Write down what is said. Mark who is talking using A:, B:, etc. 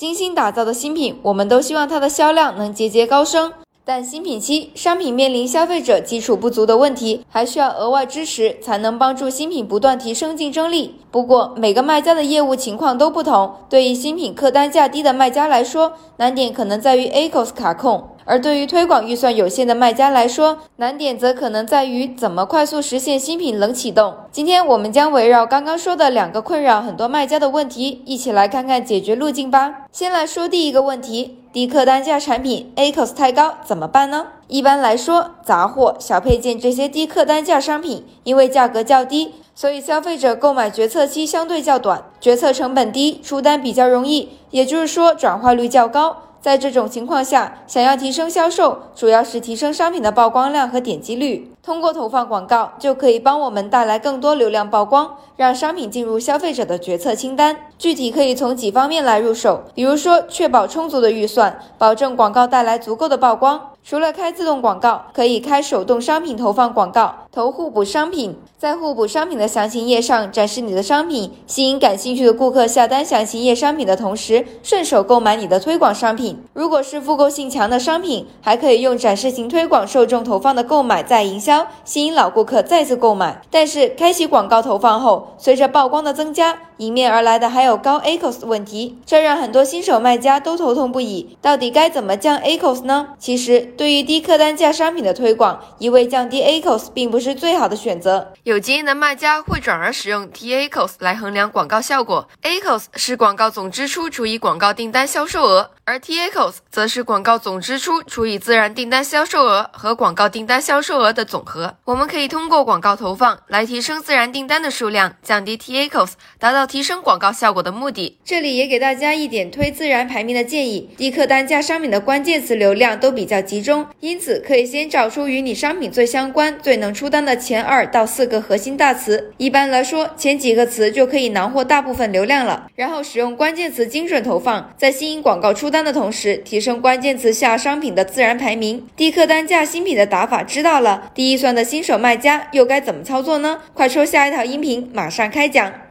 A: 精心打造的新品，我们都希望它的销量能节节高升。但新品期商品面临消费者基础不足的问题，还需要额外支持，才能帮助新品不断提升竞争力。不过，每个卖家的业务情况都不同，对于新品客单价低的卖家来说，难点可能在于 ACOS 卡控。而对于推广预算有限的卖家来说，难点则可能在于怎么快速实现新品冷启动。今天我们将围绕刚刚说的两个困扰很多卖家的问题，一起来看看解决路径吧。先来说第一个问题：低客单价产品 A COS 太高怎么办呢？一般来说，杂货、小配件这些低客单价商品，因为价格较低，所以消费者购买决策期相对较短，决策成本低，出单比较容易，也就是说转化率较高。在这种情况下，想要提升销售，主要是提升商品的曝光量和点击率。通过投放广告，就可以帮我们带来更多流量曝光，让商品进入消费者的决策清单。具体可以从几方面来入手，比如说，确保充足的预算，保证广告带来足够的曝光。除了开自动广告，可以开手动商品投放广告，投互补商品，在互补商品的详情页上展示你的商品，吸引感兴趣的顾客下单详情页商品的同时，顺手购买你的推广商品。如果是复购性强的商品，还可以用展示型推广受众投放的购买再营销，吸引老顾客再次购买。但是开启广告投放后，随着曝光的增加，迎面而来的还有高 ACOS 问题，这让很多新手卖家都头痛不已。到底该怎么降 ACOS 呢？其实。对于低客单价商品的推广，一味降低 ACOS 并不是最好的选择。有经验的卖家会转而使用 TACOS 来衡量广告效果。ACOS 是广告总支出除以广告订单销售额。而 TACOS 则是广告总支出除以自然订单销售额和广告订单销售额的总和。我们可以通过广告投放来提升自然订单的数量，降低 TACOS，达到提升广告效果的目的。这里也给大家一点推自然排名的建议：低客单价商品的关键词流量都比较集中，因此可以先找出与你商品最相关、最能出单的前二到四个核心大词。一般来说，前几个词就可以囊获大部分流量了。然后使用关键词精准投放，在吸引广告出单的同时，提升关键词下商品的自然排名。低客单价新品的打法知道了，低预算的新手卖家又该怎么操作呢？快抽下一套音频，马上开讲。